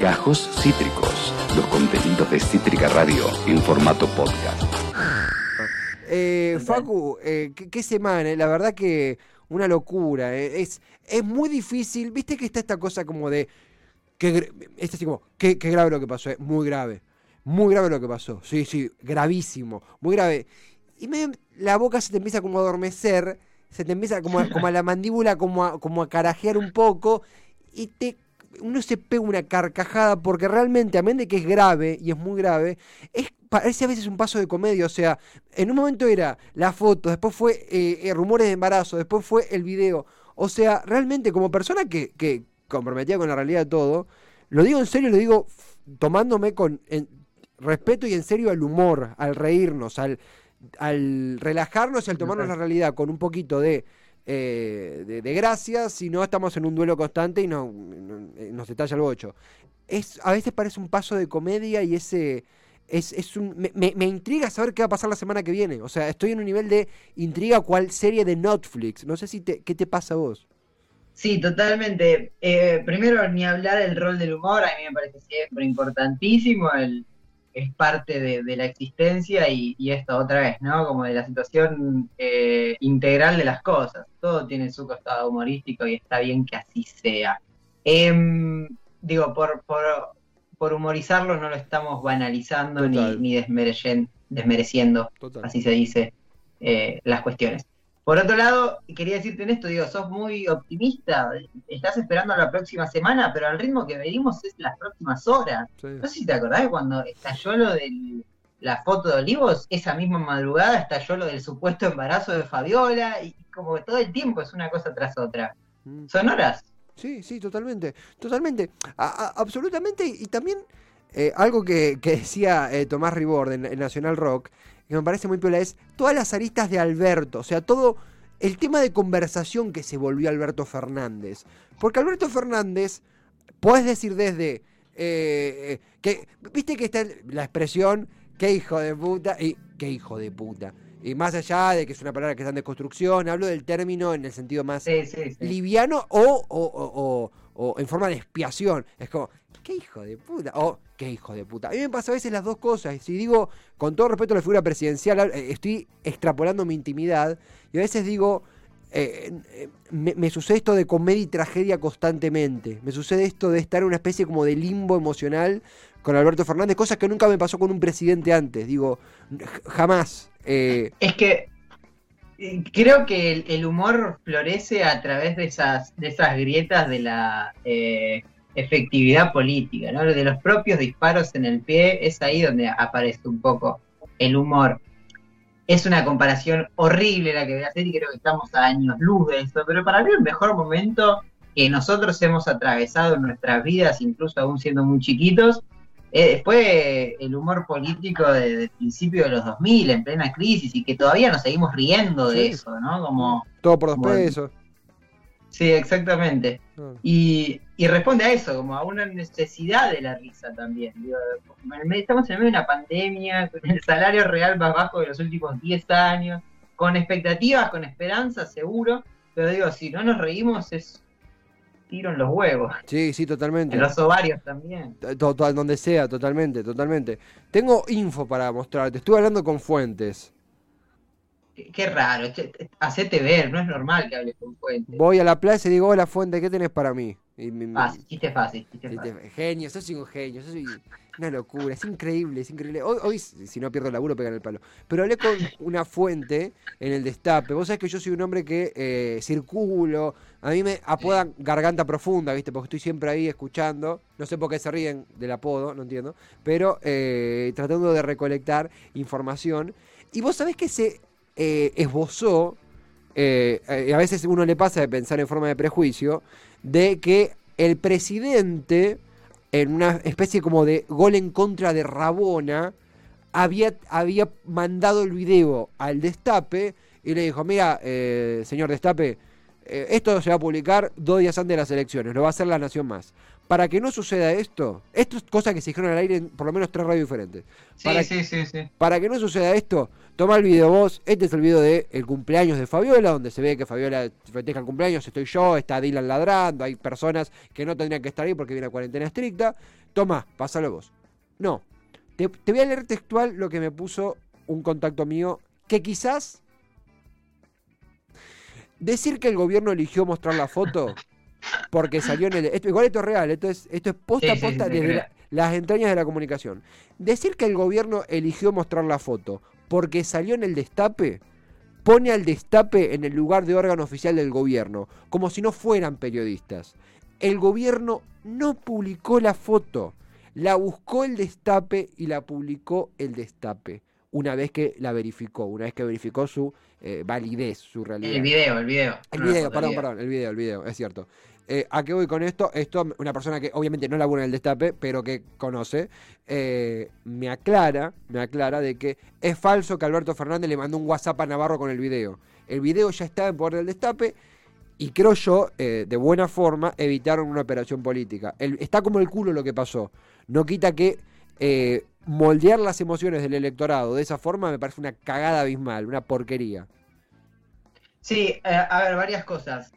Gajos Cítricos, los contenidos de Cítrica Radio en formato podcast. Eh, Facu, eh, ¿qué, qué semana? eh, La verdad que una locura. eh, Es, es muy difícil. Viste que está esta cosa como de. Que, es así como, qué, qué grave lo que pasó, eh, muy grave. Muy grave lo que pasó. Sí, sí, gravísimo. Muy grave. Y me- la boca se te empieza como a adormecer. Se te empieza como a, como a la mandíbula como a, como a carajear un poco. Y te uno se pega una carcajada porque realmente, a menos de que es grave y es muy grave, es, parece a veces un paso de comedia. O sea, en un momento era la foto, después fue eh, eh, rumores de embarazo, después fue el video. O sea, realmente como persona que, que comprometida con la realidad de todo, lo digo en serio, lo digo tomándome con en- respeto y en serio al humor, al reírnos, al, al relajarnos y al tomarnos la realidad con un poquito de, eh, de, de gracia, si no estamos en un duelo constante y no, eh, nos estalla el bocho. Es, a veces parece un paso de comedia y ese... Es, es un, me, me- me intriga saber qué va a pasar la semana que viene. O sea, estoy en un nivel de intriga cual serie de Netflix. No sé si te, qué te pasa a vos. Sí, totalmente. Eh, primero, ni hablar del rol del humor, a mí me parece siempre importantísimo, el, es parte de, de la existencia y, y esto otra vez, ¿no? Como de la situación eh, integral de las cosas. Todo tiene su costado humorístico y está bien que así sea. Em, digo, por, por, por humorizarlo no lo estamos banalizando ni, Total. ni desmereyen- desmereciendo Total. así se dice, eh, las cuestiones. Por otro lado, quería decirte en esto, digo, sos muy optimista, estás esperando la próxima semana, pero al ritmo que venimos es las próximas horas. Sí. No sé si te acordás de cuando estalló lo de la foto de Olivos, esa misma madrugada estalló lo del supuesto embarazo de Fabiola, y como que todo el tiempo es una cosa tras otra. Mm. Son horas. Sí, sí, totalmente, totalmente, A- absolutamente, y también eh, algo que, que decía eh, Tomás Ribord en, en Nacional Rock, que me parece muy piola, es todas las aristas de Alberto, o sea, todo el tema de conversación que se volvió Alberto Fernández, porque Alberto Fernández, puedes decir desde, eh, eh, que, viste que está la expresión, qué hijo de puta, y qué hijo de puta, y más allá de que es una palabra que está en desconstrucción, hablo del término en el sentido más Sí, sí, sí. liviano o, o, o- en forma de expiación. Es como, qué hijo de puta. O, qué hijo de puta. A mí me pasa a veces las dos cosas. Y si digo, con todo respeto a la figura presidencial, eh, estoy extrapolando mi intimidad. Y a veces digo, eh, eh, me, me sucede esto de comedia y tragedia constantemente. Me sucede esto de estar en una especie como de limbo emocional con Alberto Fernández, cosas que nunca me pasó con un presidente antes. Digo, jamás. Eh, Es que eh, creo que el, humor florece a través de esas, de esas grietas de la eh, efectividad política, ¿no? De los propios disparos en el pie, es ahí donde aparece un poco el humor. Es una comparación horrible la que voy a hacer y creo que estamos a años luz de eso, pero para mí el mejor momento que nosotros hemos atravesado en nuestras vidas, incluso aún siendo muy chiquitos, eh, fue el humor político de, de principio de los 2000, en plena crisis, y que todavía nos seguimos riendo de Sí. eso, ¿no? Como, todo por dos Bueno. pesos. sí, exactamente. No. Y, y responde a eso, como a una necesidad de la risa también. Digo, estamos en medio de una pandemia, con el salario real más bajo de los últimos 10 años, con expectativas, con esperanzas, seguro, pero digo, si no nos reímos es tiro en los huevos, Sí, sí, totalmente. en los ovarios también. To- to- donde sea, totalmente, totalmente. Tengo info para mostrarte. Estuve hablando con fuentes. Qué, qué raro, che, hacete ver, no es normal que hables con fuentes. Voy a la plaza y digo, hola fuente, ¿qué tenés para mí? Y me- Fácil, chiste fácil, chiste fácil. genio, sos un genio, sos una locura, es increíble, es increíble. Hoy, hoy, si no pierdo el laburo, pegan el palo. Pero hablé con una fuente en el destape. Vos sabés que yo soy un hombre que eh, circulo, a mí me apodan garganta profunda, ¿viste? Porque estoy siempre ahí escuchando. No sé por qué se ríen del apodo, no entiendo. Pero eh, tratando de recolectar información. Y vos sabés que se eh, esbozó, eh, a veces uno le pasa de pensar en forma de prejuicio, de que el presidente, en una especie como de gol en contra de Rabona, había, había mandado el video al destape y le dijo, mira, eh, señor destape, eh, esto se va a publicar dos días antes de las elecciones, lo va a hacer la Nación Más. Para que no suceda esto, esto es cosa que se dijeron al aire en por lo menos tres radios diferentes. Sí, para, sí, sí, sí. para que no suceda esto, toma el video vos. Este es el video de el cumpleaños de Fabiola, donde se ve que Fabiola festeja el cumpleaños. Estoy yo, está Dylan ladrando. Hay personas que no tendrían que estar ahí porque viene a cuarentena estricta. Toma, pásalo vos. No. Te, te voy a leer textual lo que me puso un contacto mío que quizás. Decir que el gobierno eligió mostrar la foto porque salió en el. Esto, igual esto es real, esto es, esto es posta a Sí, sí, sí, posta desde la- las entrañas de la comunicación. Decir que el gobierno eligió mostrar la foto porque salió en el destape pone al destape en el lugar de órgano oficial del gobierno, como si no fueran periodistas. El gobierno no publicó la foto, la buscó el destape y la publicó el destape, una vez que la verificó, una vez que verificó su eh, validez, su realidad. El video, el video. El video, perdón, el video. perdón, el video, el video, es cierto. Eh, ¿A qué voy con esto? Esto, una persona que obviamente no labura en el destape, pero que conoce, eh, me aclara, me aclara de que es falso que Alberto Fernández le mandó un WhatsApp a Navarro con el video. El video ya está en poder del destape y creo yo, eh, de buena forma, evitaron una operación política. Está como el culo lo que pasó. No quita que moldear las emociones del electorado de esa forma me parece una cagada abismal, una porquería. Sí, a ver, varias cosas.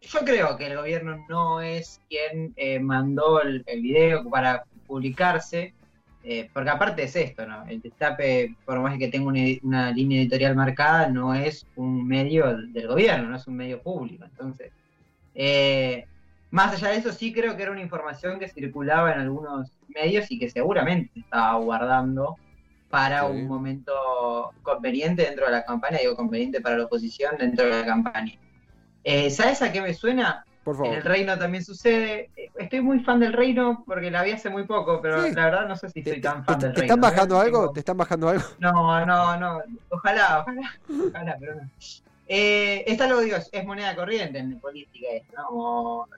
Yo creo que el gobierno no es quien eh, mandó el, el video para publicarse, eh, porque aparte es esto, ¿no? El destape, por más que tenga una, una línea editorial marcada, no es un medio del gobierno, no es un medio público. Entonces, eh, más allá de eso, sí creo que era una información que circulaba en algunos medios y que seguramente se estaba guardando para Sí. un momento conveniente dentro de la campaña, digo conveniente para la oposición dentro de la campaña. Eh, ¿Sabes a qué me suena? Por En favor. el Reino también sucede. Estoy muy fan del Reino porque la vi hace muy poco, pero Sí. la verdad no sé si ¿Te, soy te- tan fan te- del te Reino. están bajando ¿eh? algo? Tengo- ¿Te están bajando algo? No, no, no. Ojalá, ojalá, ojalá, pero no. Eh, esta lo digo, es moneda corriente en política esto, ¿no? Como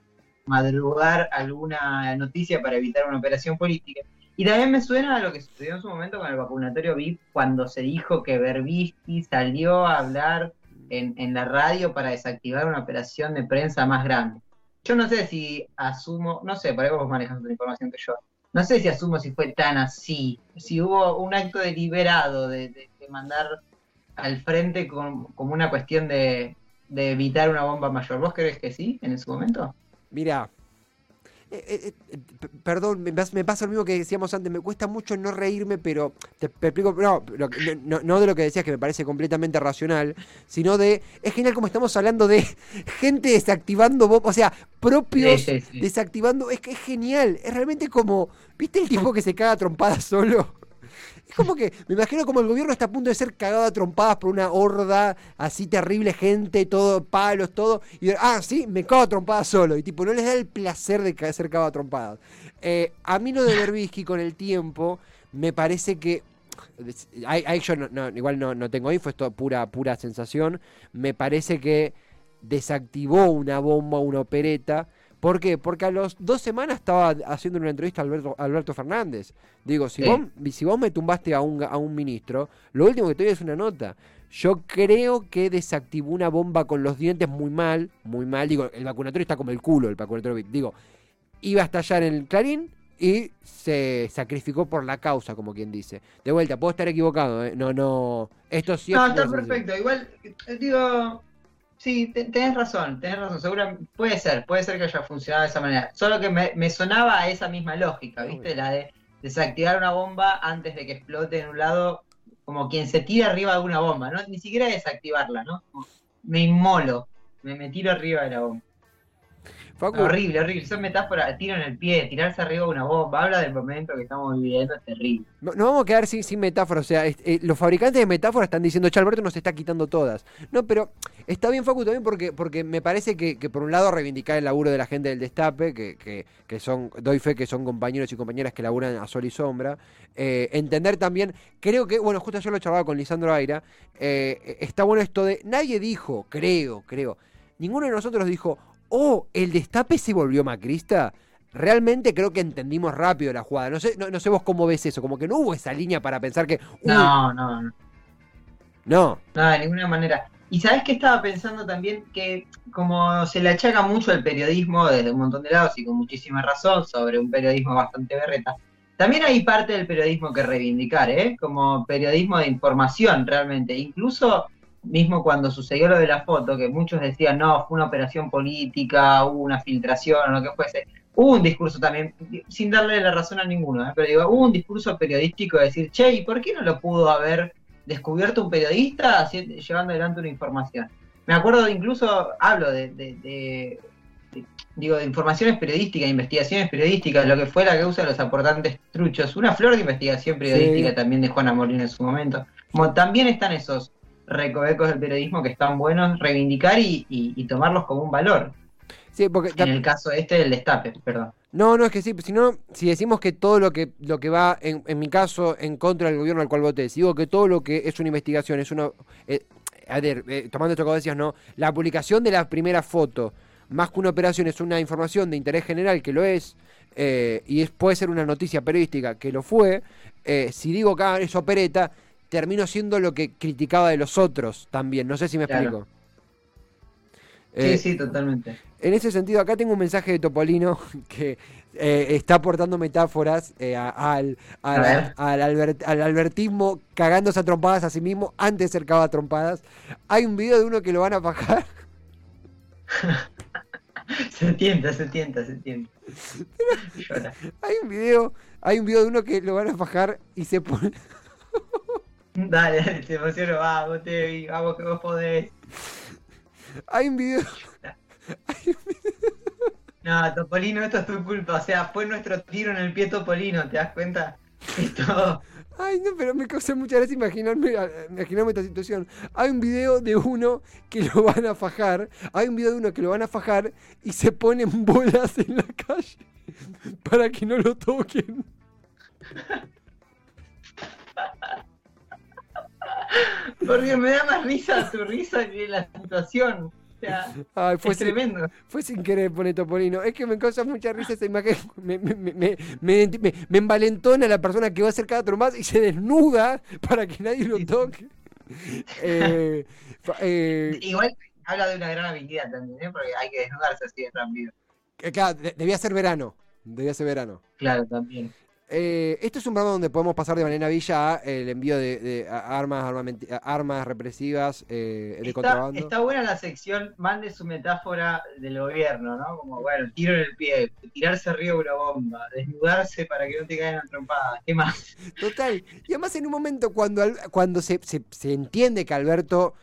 madrugar alguna noticia para evitar una operación política. Y también me suena a lo que sucedió en su momento con el vacunatorio VIP, cuando se dijo que Berbisky salió a hablar en, en la radio para desactivar una operación de prensa más grande. Yo no sé si asumo, no sé, por ahí vos manejas otra información que yo. No sé si asumo si fue tan así, si hubo un acto deliberado de, mandar al frente como una cuestión de, de evitar una bomba mayor. ¿Vos crees que sí en ese momento? Mira, eh, eh, eh, perdón, me, pas- me pasa lo mismo que decíamos antes, me cuesta mucho no reírme, pero te, explico, no, no, no de lo que decías que me parece completamente racional, sino de, es genial como estamos hablando de gente desactivando o sea, propios Sí, sí, sí. desactivando, es que es genial, es realmente como, ¿viste el tipo que se caga a trompadas solo? Es como que, me imagino como el gobierno está a punto de ser cagado a trompadas por una horda así terrible, gente, todo, palos, todo. Y ah, sí, me cago a trompadas solo. Y tipo, no les da el placer de ser cagado a trompadas. Eh, a mí lo de Berbisky con el tiempo, me parece que. Ahí, yo no, no, igual no, no tengo info, es pura, pura sensación. Me parece que desactivó una bomba, una opereta. ¿Por qué? Porque a los dos semanas estaba haciendo una entrevista a Alberto, Alberto Fernández. Digo, si, Sí. vos, si vos me tumbaste a un, a un ministro, lo último que te doy es una nota. Yo creo que desactivó una bomba con los dientes muy mal, muy mal. Digo, el vacunatorio está como el culo, el vacunatorio. Digo, iba a estallar en el Clarín y se sacrificó por la causa, como quien dice. De vuelta, puedo estar equivocado, ¿eh? No, no. Esto sí No, es está perfecto. Igual, eh, digo, sí, te- tenés razón, tenés razón. Seguro, puede ser, puede ser que haya funcionado de esa manera. Solo que me, me sonaba a esa misma lógica, ¿viste? La de desactivar una bomba antes de que explote en un lado, como quien se tira arriba de una bomba, ¿no? Ni siquiera desactivarla, ¿no? Me inmolo, me, me tiro arriba de la bomba. Facu, Horrible, horrible. Son metáforas, tiro en el pie, tirarse arriba de una bomba, habla del momento que estamos viviendo, es terrible. No, no vamos a quedar sin, sin metáforas. O sea, es- eh, los fabricantes de metáforas están diciendo, che, Alberto nos está quitando todas. No, pero está bien, Facu, también porque, porque me parece que, que por un lado reivindicar el laburo de la gente del Destape, que, que, que son, doy fe que son compañeros y compañeras que laburan a sol y sombra. Eh, entender también, creo que, bueno, justo yo lo charlaba con Lisandro Aira, eh, está bueno esto de, nadie dijo, creo, creo, ninguno de nosotros dijo, oh, el Destape se volvió macrista. Realmente creo que entendimos rápido la jugada. No sé, no, no sé vos cómo ves eso, como que no hubo esa línea para pensar que. No, no, no. no. No, de ninguna manera. Y sabes que estaba pensando también que como se le achaca mucho el periodismo desde un montón de lados y con muchísima razón sobre un periodismo bastante berreta, también hay parte del periodismo que reivindicar, ¿eh? como periodismo de información realmente. Incluso mismo cuando sucedió lo de la foto, que muchos decían, no, fue una operación política, hubo una filtración o lo que fuese, hubo un discurso también, sin darle la razón a ninguno, ¿eh? pero digo, hubo un discurso periodístico de decir, che, ¿y por qué no lo pudo haber descubierto un periodista llevando adelante una información? Me acuerdo incluso, hablo de, digo, de informaciones periodísticas, investigaciones periodísticas, lo que fue la causa de los aportantes truchos, una flor de investigación periodística también de Juana Molina en su momento. Como también están esos recovecos del periodismo que están buenos reivindicar y, tomarlos como un valor. Sí, porque en el caso este del destape, perdón. No, no, es que sí, si no, si decimos que todo lo que, lo que va, en, en mi caso, en contra del gobierno al cual voté, si digo que todo lo que es una investigación, es una... Eh, a ver, eh, tomando esto que decías, ¿no? La publicación de la primera foto, más que una operación, es una información de interés general, que lo es, eh, y puede ser una noticia periodística, que lo fue, si digo que es opereta, termino siendo lo que criticaba de los otros también. No sé si me explico. Sí, eh, sí, totalmente. En ese sentido, acá tengo un mensaje de Topolino que eh, está aportando metáforas eh, al, al, al, albertismo cagándose a trompadas a sí mismo antes de ser cagado a trompadas. Hay un video de uno que lo van a bajar. se tienta, se tienta, se tienta. hay un video, hay un video de uno que lo van a bajar y se pone. Dale, te emociono, vamos, te vamos que vos podés. Hay un video. Hay un video. No, Topolino, esto es tu culpa. O sea, fue nuestro tiro en el pie Topolino, ¿te das cuenta? Esto. Ay, no, pero me causa mucha gracia imaginarme, imaginarme esta situación. Hay un video de uno que lo van a fajar. Hay un video de uno que lo van a fajar y se ponen bolas en la calle para que no lo toquen. Porque me da más risa tu risa que la situación. O sea, fue es tremendo. Fue sin querer poner Topolino. Es que me causa mucha risa esa imagen. Me, me, me, me, envalentona la persona que va a hacer cada más y se desnuda para que nadie lo toque. Eh, eh, Igual habla de una gran habilidad también, ¿eh? porque hay que desnudarse así de rápido. Claro, debía ser verano. Debía ser verano. Claro, también. Eh, esto es un programa donde podemos pasar de manera villa a el envío de, armas, armas represivas eh, de está, contrabando. Está buena la sección, mande su metáfora del gobierno, ¿no? Como, bueno, tiro en el pie, tirarse arriba de una bomba, desnudarse para que no te caigan trompadas, ¿qué más? Total. Y además en un momento cuando, cuando se, se, entiende que Alberto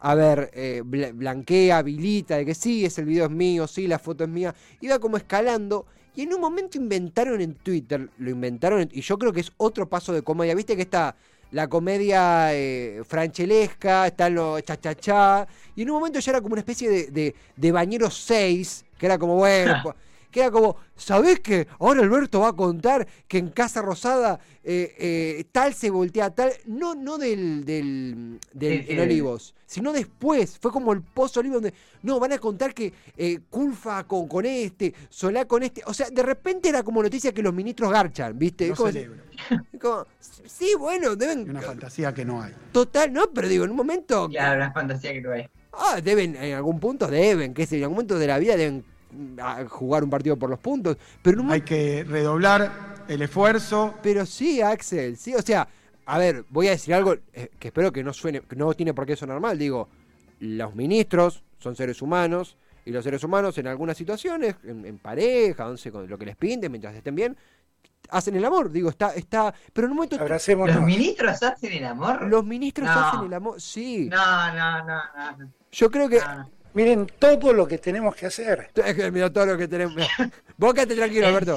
a ver, eh, blanquea, habilita, de que sí, es el video es mío, sí, la foto es mía, iba como escalando y en un momento inventaron en Twitter, lo inventaron, y yo creo que es otro paso de comedia. Viste que está la comedia eh, franchelesca, está lo cha-cha-cha, y en un momento ya era como una especie de, de, de bañero 6, que era como, bueno, queda como, ¿sabés qué? Ahora Alberto va a contar que en Casa Rosada eh, eh, tal se voltea tal, no, no del, del, del Olivos, sino después, fue como el pozo Olivos donde, no, van a contar que eh, Culfa con, con este, Solá con este, o sea, de repente era como noticia que los ministros garchan, ¿viste? No como, como, sí, bueno, deben... Una fantasía que no hay. Total, no, pero digo, en un momento... Claro, una fantasía que no hay. Ah, deben, en algún punto deben, qué sé, en algún momento de la vida deben a jugar un partido por los puntos. Pero Hay que redoblar el esfuerzo. Pero sí, Axel, sí, o sea, a ver, voy a decir algo eh, que espero que no suene, que no tiene por qué sonar mal. Digo, los ministros son seres humanos y los seres humanos en algunas situaciones, en, pareja, once, con lo que les pinte, mientras estén bien, hacen el amor. Digo, está, está, pero en un momento. ¿Los ministros hacen el amor? Los ministros hacen el amor, sí. No, no, no, no. Yo creo que. Miren todo lo que tenemos que hacer. Mira todo lo que tenemos. Vos quédate tranquilo, Alberto.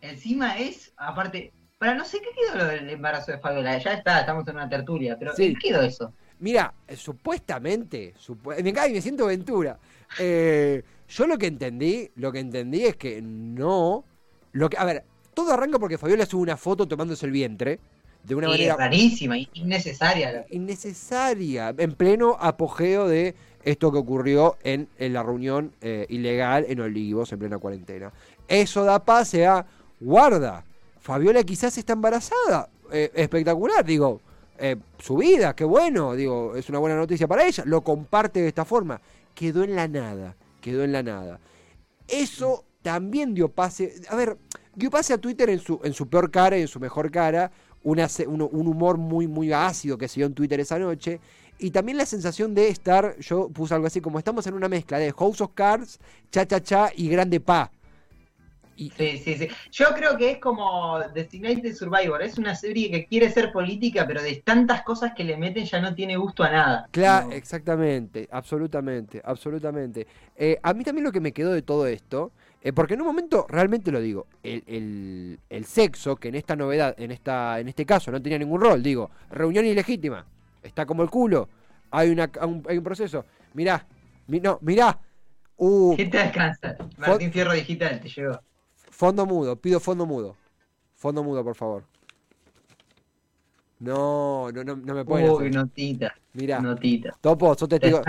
Encima, es, aparte, para no sé qué quedó lo del embarazo de Fabiola. Ya está, estamos en una tertulia, pero ¿qué quedó eso? Mira, eh, supuestamente, me cae me siento aventura. Eh, yo lo que entendí, lo que entendí es que no. Lo que, a ver, todo arranca porque Fabiola sube una foto tomándose el vientre. De una manera. rarísima, innecesaria. Innecesaria, en pleno apogeo de esto que ocurrió en, la reunión eh, ilegal en Olivos en plena cuarentena. Eso da pase a, guarda, Fabiola quizás está embarazada. Eh, espectacular, digo, eh, su vida, qué bueno, digo, es una buena noticia para ella, lo comparte de esta forma. Quedó en la nada, quedó en la nada. Eso también dio pase, a ver, dio pase a Twitter en su, en su peor cara y en su mejor cara, una, un, un humor muy, muy ácido que se dio en Twitter esa noche, y también la sensación de estar, yo puse algo así como estamos en una mezcla de House of Cards, Cha Cha Cha y Grande Pa. Sí, sí, sí. Yo creo que es como Designated Survivor. Es una serie que quiere ser política, pero de tantas cosas que le meten ya no tiene gusto a nada. Claro, exactamente, absolutamente, absolutamente. Eh, a mí también lo que me quedó de todo esto, eh, porque en un momento, realmente lo digo, el, el, sexo, que en esta novedad, en, esta, en este caso no tenía ningún rol, digo, reunión ilegítima, está como el culo, hay, una, un, hay un proceso. Mirá, no, mirá. Uh, ¿Qué te alcanza? Martín Fierro Digital te llegó. Fondo mudo, pido fondo mudo. Fondo mudo, por favor. No, no, no, no me pueden Uy, notita. Mirá. Notita. Topo, sos testigo.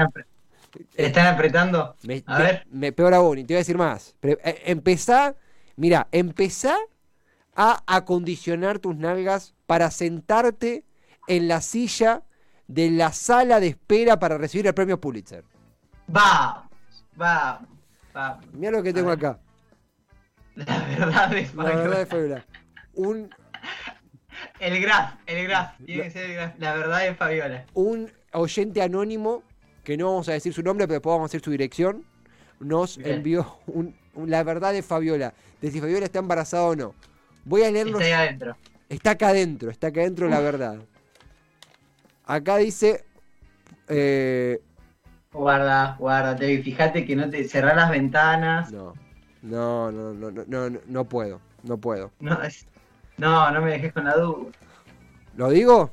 ¿Te están, apretando? Me, a ver. Me, peor aún, y te voy a decir más. Eh, empezá, mira, empezá a acondicionar tus nalgas para sentarte en la silla de la sala de espera para recibir el premio Pulitzer. Va, va, va. Mira lo que tengo acá. La verdad Fabiola. La verdad de Fabiola. Un. El graf, el graf. Tiene que ser el graf. La verdad de Fabiola. Un oyente anónimo, que no vamos a decir su nombre, pero después vamos a decir su dirección, nos envió un, la verdad de Fabiola. De si Fabiola está embarazada o no. Voy a leerlo. Está ahí adentro. Está acá adentro, está acá adentro la verdad. Acá dice. Eh, guarda, guárdate. Fíjate que no te cerrar las ventanas. No. No, no, no, no, no, no puedo. No puedo. No, no, no me dejes con la duda. ¿Lo digo?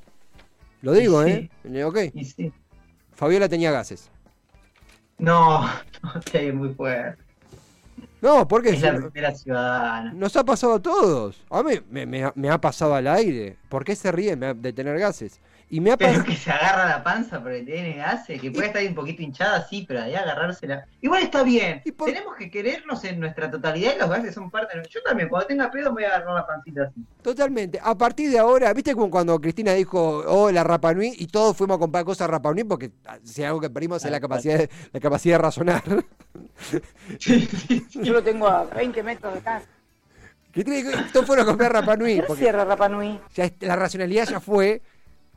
Lo digo, ¿eh? Ok. Y sí. Fabiola tenía gases. No, no, es muy fuerte. No, porque es la primera ciudadana. Nos ha pasado a todos. A mí me, me, me ha pasado al aire. ¿Por qué se ríe de tener gases? Y me ha pero que se agarra la panza porque tiene gases, que puede estar un poquito hinchada, sí, pero ahí agarrársela. Igual está bien. Tenemos que querernos en nuestra totalidad y los gases son parte de Yo también, cuando tenga pedo, me voy a agarrar la pancita así. Totalmente. A partir de ahora, ¿viste como cuando Cristina dijo, oh, la Rapa Nui? Y todos fuimos a comprar cosas Rapa Nui porque ah, si algo que perdimos es la capacidad, de, la capacidad de razonar. Yo lo tengo a 20 metros de casa. Todos fueron a comprar Rapa Nui. Porque cierra Rapa Nui? Ya, la racionalidad ya fue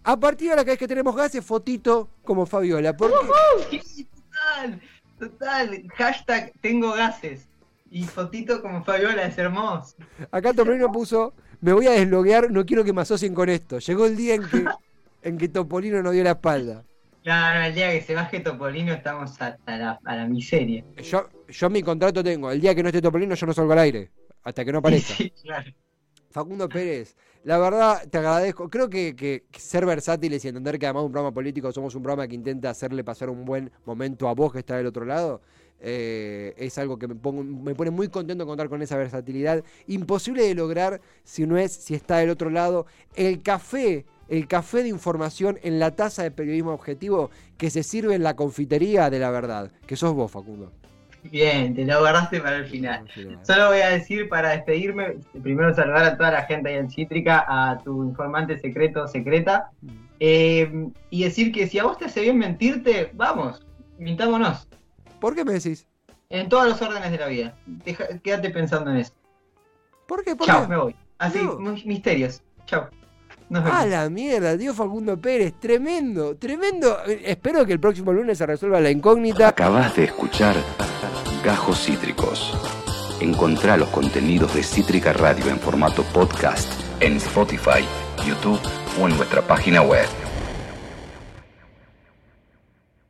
a partir de la vez que tenemos gases, fotito como Fabiola. Porque... total, total. Hashtag tengo gases. Y fotito como Fabiola, es hermoso. Acá Topolino puso, me voy a desloguear, no quiero que me asocien con esto. Llegó el día en que, en que Topolino nos dio la espalda. Claro, el día que se baje Topolino estamos hasta la, a la miseria. Yo, yo mi contrato tengo, el día que no esté Topolino yo no salgo al aire, hasta que no aparezca. Sí, claro. Facundo Pérez, la verdad te agradezco. Creo que, ser versátiles y entender que además de un programa político somos un programa que intenta hacerle pasar un buen momento a vos que está del otro lado. Eh, es algo que me, me pone muy contento contar con esa versatilidad. Imposible de lograr si no es, si está del otro lado. El café, el café de información en la taza de periodismo objetivo que se sirve en la confitería de la verdad, que sos vos, Facundo. Bien, te lo guardaste para el final. Solo voy a decir para despedirme, primero saludar a toda la gente ahí en Cítrica, a tu informante secreto secreta, mm. eh, y decir que si a vos te hace bien mentirte, vamos, mintámonos. ¿Por qué me decís? En todos los órdenes de la vida. quédate pensando en eso. ¿Por qué? Chao, me voy. Así, misterios. Chao. A la mierda, tío Facundo Pérez, tremendo, tremendo. Espero que el próximo lunes se resuelva la incógnita. Acabas de escuchar Gajos Cítricos. Encontrá los contenidos de Cítrica Radio en formato podcast en Spotify, YouTube o en nuestra página web.